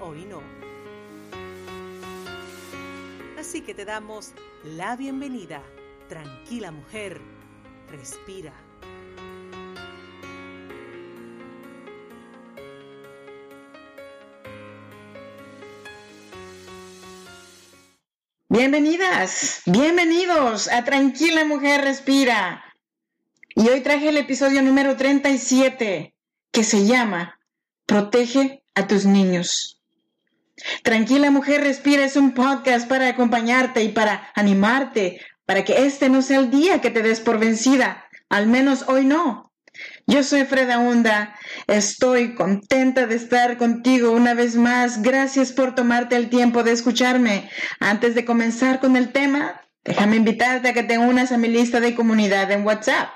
hoy no. Así que te damos la bienvenida. Tranquila mujer, respira. Bienvenidas, bienvenidos a Tranquila Mujer Respira. Y hoy traje el episodio número 37 que se llama Protege a tus niños. Tranquila mujer, respira es un podcast para acompañarte y para animarte, para que este no sea el día que te des por vencida, al menos hoy no. Yo soy Freda Hunda, estoy contenta de estar contigo una vez más. Gracias por tomarte el tiempo de escucharme. Antes de comenzar con el tema, déjame invitarte a que te unas a mi lista de comunidad en WhatsApp,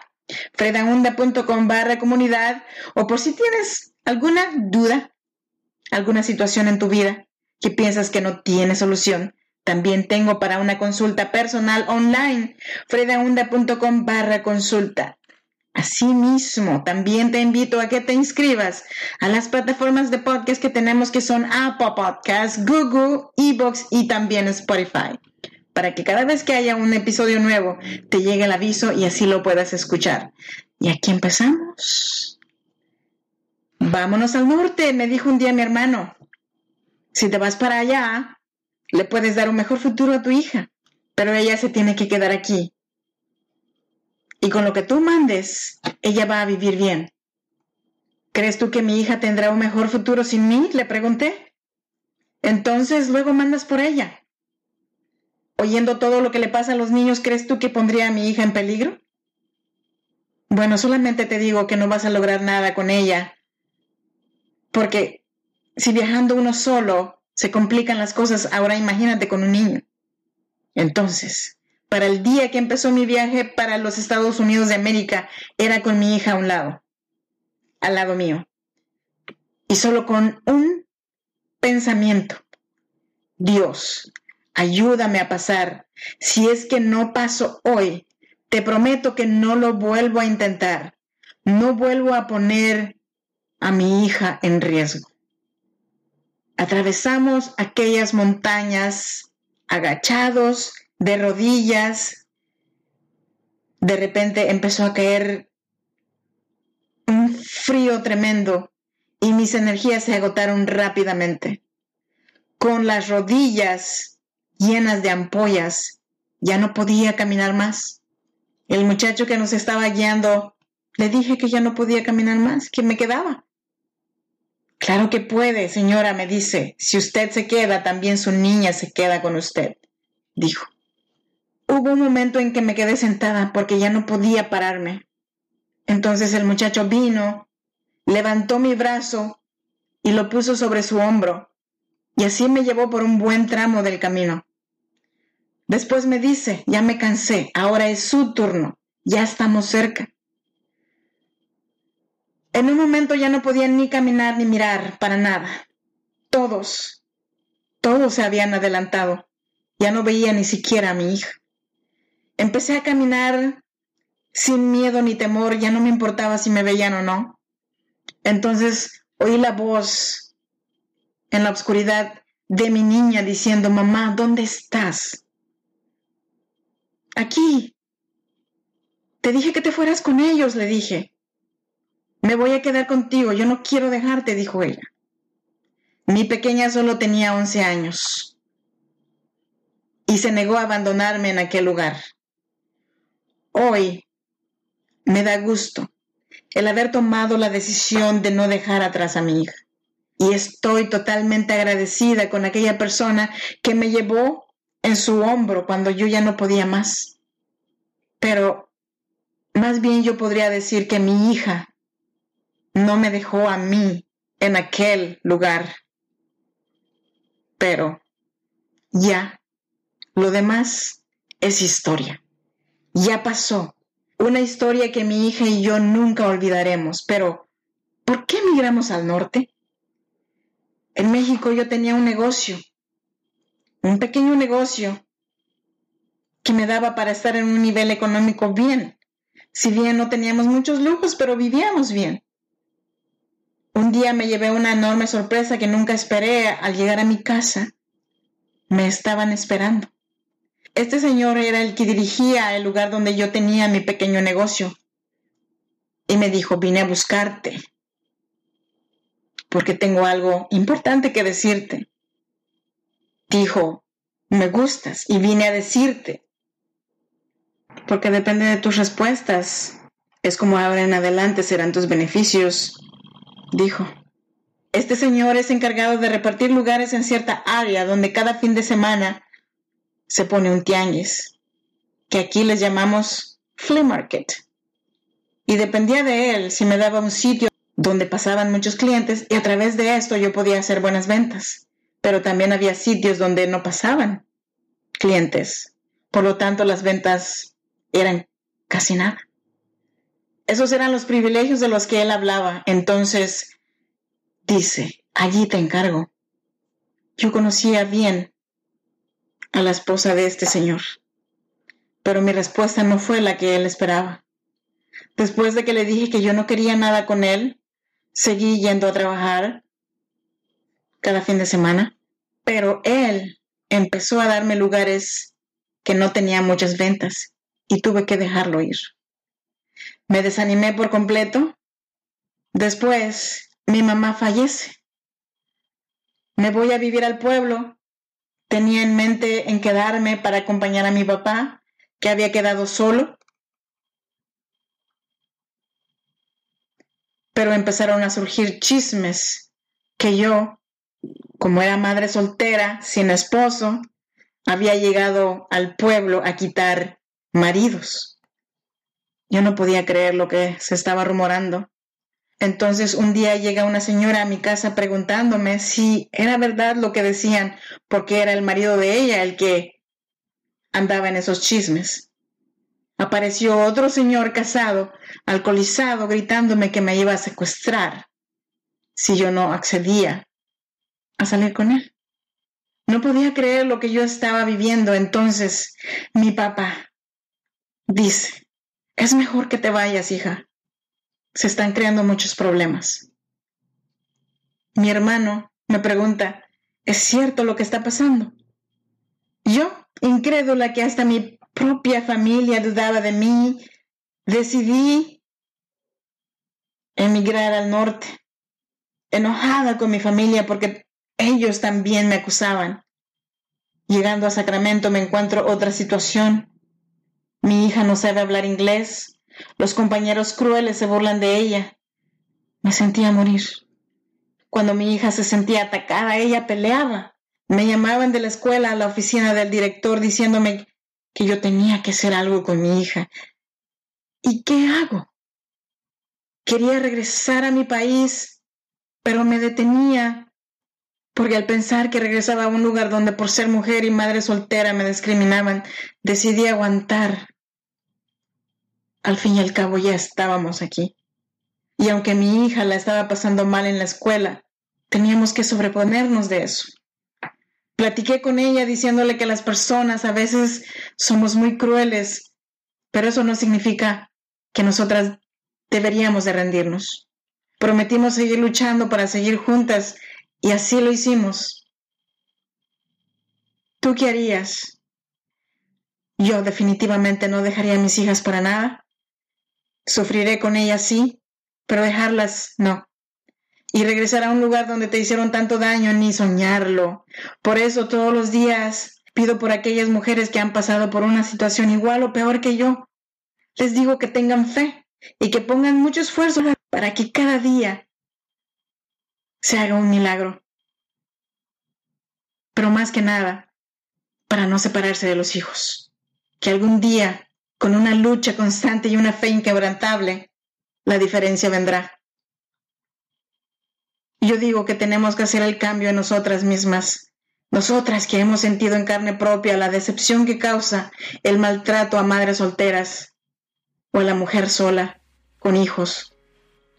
fredahunda.com barra comunidad, o por si tienes alguna duda, alguna situación en tu vida, que piensas que no tiene solución, también tengo para una consulta personal online, fredaunda.com barra consulta. Asimismo, también te invito a que te inscribas a las plataformas de podcast que tenemos que son Apple Podcasts, Google, Evox y también Spotify, para que cada vez que haya un episodio nuevo te llegue el aviso y así lo puedas escuchar. Y aquí empezamos. Vámonos al norte, me dijo un día mi hermano. Si te vas para allá, le puedes dar un mejor futuro a tu hija, pero ella se tiene que quedar aquí. Y con lo que tú mandes, ella va a vivir bien. ¿Crees tú que mi hija tendrá un mejor futuro sin mí? Le pregunté. Entonces luego mandas por ella. Oyendo todo lo que le pasa a los niños, ¿crees tú que pondría a mi hija en peligro? Bueno, solamente te digo que no vas a lograr nada con ella, porque si viajando uno solo se complican las cosas, ahora imagínate con un niño. Entonces, para el día que empezó mi viaje para los Estados Unidos de América, era con mi hija a un lado, al lado mío. Y solo con un pensamiento, Dios, ayúdame a pasar. Si es que no paso hoy, te prometo que no lo vuelvo a intentar. No vuelvo a poner a mi hija en riesgo. Atravesamos aquellas montañas agachados, de rodillas. De repente empezó a caer un frío tremendo y mis energías se agotaron rápidamente. Con las rodillas llenas de ampollas, ya no podía caminar más. El muchacho que nos estaba guiando, le dije que ya no podía caminar más, que me quedaba. Claro que puede, señora, me dice. Si usted se queda, también su niña se queda con usted, dijo. Hubo un momento en que me quedé sentada porque ya no podía pararme. Entonces el muchacho vino, levantó mi brazo y lo puso sobre su hombro, y así me llevó por un buen tramo del camino. Después me dice, ya me cansé, ahora es su turno, ya estamos cerca. En un momento ya no podían ni caminar ni mirar para nada. Todos, todos se habían adelantado. Ya no veía ni siquiera a mi hija. Empecé a caminar sin miedo ni temor, ya no me importaba si me veían o no. Entonces oí la voz en la oscuridad de mi niña diciendo, mamá, ¿dónde estás? Aquí. Te dije que te fueras con ellos, le dije. Me voy a quedar contigo, yo no quiero dejarte, dijo ella. Mi pequeña solo tenía 11 años y se negó a abandonarme en aquel lugar. Hoy me da gusto el haber tomado la decisión de no dejar atrás a mi hija. Y estoy totalmente agradecida con aquella persona que me llevó en su hombro cuando yo ya no podía más. Pero más bien yo podría decir que mi hija no me dejó a mí en aquel lugar. pero ya, lo demás es historia. Ya pasó. Una historia que mi hija y yo nunca olvidaremos, pero ¿por qué emigramos al norte? En México yo tenía un negocio, un pequeño negocio que me daba para estar en un nivel económico bien. Si bien no teníamos muchos lujos, pero vivíamos bien. Un día me llevé una enorme sorpresa que nunca esperé al llegar a mi casa. Me estaban esperando. Este señor era el que dirigía el lugar donde yo tenía mi pequeño negocio. Y me dijo, vine a buscarte, porque tengo algo importante que decirte. Dijo, me gustas y vine a decirte, porque depende de tus respuestas. Es como ahora en adelante serán tus beneficios dijo. Este señor es encargado de repartir lugares en cierta área donde cada fin de semana se pone un tianguis, que aquí les llamamos flea market. Y dependía de él si me daba un sitio donde pasaban muchos clientes y a través de esto yo podía hacer buenas ventas. Pero también había sitios donde no pasaban clientes. Por lo tanto, las ventas eran casi nada. Esos eran los privilegios de los que él hablaba. Entonces, dice, allí te encargo. Yo conocía bien a la esposa de este señor, pero mi respuesta no fue la que él esperaba. Después de que le dije que yo no quería nada con él, seguí yendo a trabajar cada fin de semana, pero él empezó a darme lugares que no tenía muchas ventas y tuve que dejarlo ir. Me desanimé por completo. Después, mi mamá fallece. Me voy a vivir al pueblo. Tenía en mente en quedarme para acompañar a mi papá, que había quedado solo. Pero empezaron a surgir chismes que yo, como era madre soltera, sin esposo, había llegado al pueblo a quitar maridos. Yo no podía creer lo que se estaba rumorando. Entonces un día llega una señora a mi casa preguntándome si era verdad lo que decían, porque era el marido de ella el que andaba en esos chismes. Apareció otro señor casado, alcoholizado, gritándome que me iba a secuestrar si yo no accedía a salir con él. No podía creer lo que yo estaba viviendo. Entonces mi papá dice, es mejor que te vayas, hija. Se están creando muchos problemas. Mi hermano me pregunta, ¿es cierto lo que está pasando? Yo, incrédula que hasta mi propia familia dudaba de mí, decidí emigrar al norte, enojada con mi familia porque ellos también me acusaban. Llegando a Sacramento me encuentro otra situación mi hija no sabe hablar inglés. Los compañeros crueles se burlan de ella. Me sentía morir. Cuando mi hija se sentía atacada, ella peleaba. Me llamaban de la escuela a la oficina del director diciéndome que yo tenía que hacer algo con mi hija. ¿Y qué hago? Quería regresar a mi país, pero me detenía porque al pensar que regresaba a un lugar donde por ser mujer y madre soltera me discriminaban, decidí aguantar al fin y al cabo ya estábamos aquí. Y aunque mi hija la estaba pasando mal en la escuela, teníamos que sobreponernos de eso. Platiqué con ella diciéndole que las personas a veces somos muy crueles, pero eso no significa que nosotras deberíamos de rendirnos. Prometimos seguir luchando para seguir juntas y así lo hicimos. ¿Tú qué harías? Yo definitivamente no dejaría a mis hijas para nada. Sufriré con ellas, sí, pero dejarlas, no. Y regresar a un lugar donde te hicieron tanto daño, ni soñarlo. Por eso todos los días pido por aquellas mujeres que han pasado por una situación igual o peor que yo. Les digo que tengan fe y que pongan mucho esfuerzo para que cada día se haga un milagro. Pero más que nada, para no separarse de los hijos. Que algún día con una lucha constante y una fe inquebrantable, la diferencia vendrá. Yo digo que tenemos que hacer el cambio en nosotras mismas, Nosotras que hemos sentido en carne propia la decepción que causa el maltrato a madres solteras o a la mujer sola, con hijos.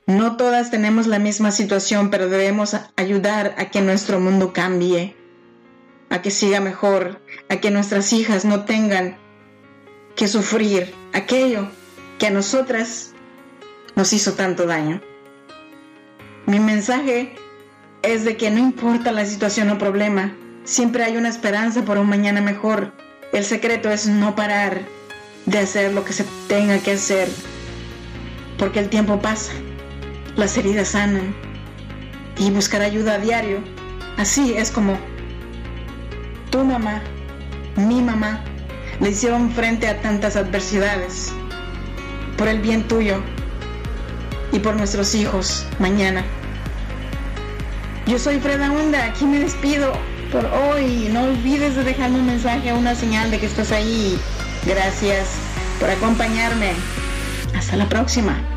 No todas tenemos la misma situación, pero debemos ayudar a que nuestro mundo cambie, a que siga mejor, a que nuestras hijas no tengan que sufrir aquello que a nosotras nos hizo tanto daño. Mi mensaje es de que no importa la situación o problema, Siempre hay una esperanza por un mañana mejor. El secreto es no parar de hacer lo que se tenga que hacer, porque el tiempo pasa, las heridas sanan y buscar ayuda a diario. Así es como tu mamá, mi mamá, le hicieron frente a tantas adversidades por el bien tuyo y por nuestros hijos mañana. Yo soy Freda Hunda, aquí me despido por hoy. No olvides de dejarme un mensaje una señal de que estás ahí. Gracias por acompañarme. Hasta la próxima.